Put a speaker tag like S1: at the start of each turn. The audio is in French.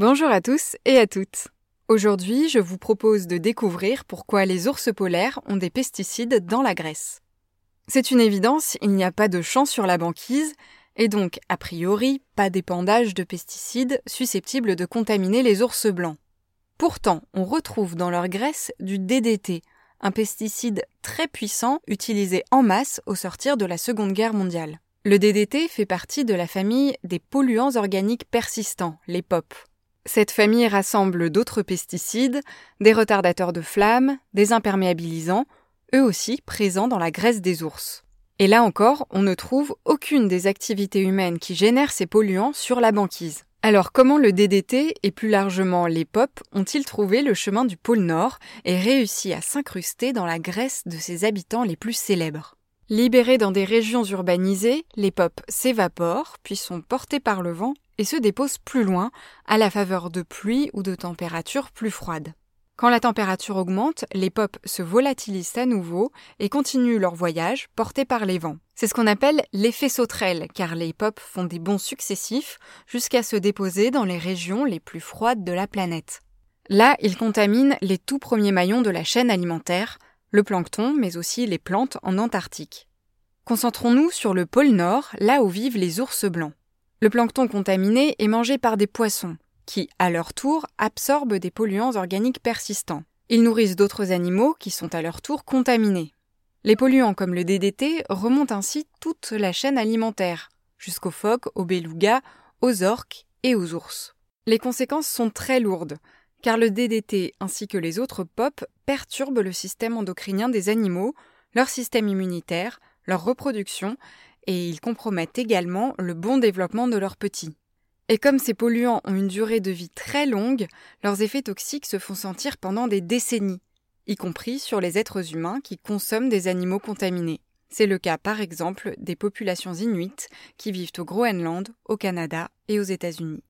S1: Bonjour à tous et à toutes. Aujourd'hui, je vous propose de découvrir pourquoi les ours polaires ont des pesticides dans la graisse. C'est une évidence, il n'y a pas de champ sur la banquise, et donc, a priori, pas d'épandage de pesticides susceptibles de contaminer les ours blancs. Pourtant, on retrouve dans leur graisse du DDT, un pesticide très puissant utilisé en masse au sortir de la Seconde Guerre mondiale. Le DDT fait partie de la famille des polluants organiques persistants, les POP. Cette famille rassemble d'autres pesticides, des retardateurs de flammes, des imperméabilisants, eux aussi présents dans la graisse des ours. Et là encore, on ne trouve aucune des activités humaines qui génèrent ces polluants sur la banquise. Alors comment le DDT et plus largement les POP ont-ils trouvé le chemin du pôle Nord et réussi à s'incruster dans la graisse de ses habitants les plus célèbres? Libérés dans des régions urbanisées, les POP s'évaporent, puis sont portés par le vent et se déposent plus loin, à la faveur de pluies ou de températures plus froides. Quand la température augmente, les POP se volatilisent à nouveau et continuent leur voyage portés par les vents. C'est ce qu'on appelle l'effet sauterelle, car les POP font des bonds successifs jusqu'à se déposer dans les régions les plus froides de la planète. Là, ils contaminent les tout premiers maillons de la chaîne alimentaire, le plancton, mais aussi les plantes en Antarctique. Concentrons-nous sur le pôle Nord, là où vivent les ours blancs. Le plancton contaminé est mangé par des poissons, qui, à leur tour, absorbent des polluants organiques persistants. Ils nourrissent d'autres animaux qui sont à leur tour contaminés. Les polluants comme le DDT remontent ainsi toute la chaîne alimentaire, jusqu'aux phoques, aux belugas, aux orques et aux ours. Les conséquences sont très lourdes, car le DDT ainsi que les autres POP perturbent le système endocrinien des animaux, leur système immunitaire, leur reproduction, et ils compromettent également le bon développement de leurs petits. Et comme ces polluants ont une durée de vie très longue, leurs effets toxiques se font sentir pendant des décennies, y compris sur les êtres humains qui consomment des animaux contaminés. C'est le cas par exemple des populations inuites qui vivent au Groenland, au Canada et aux États-Unis.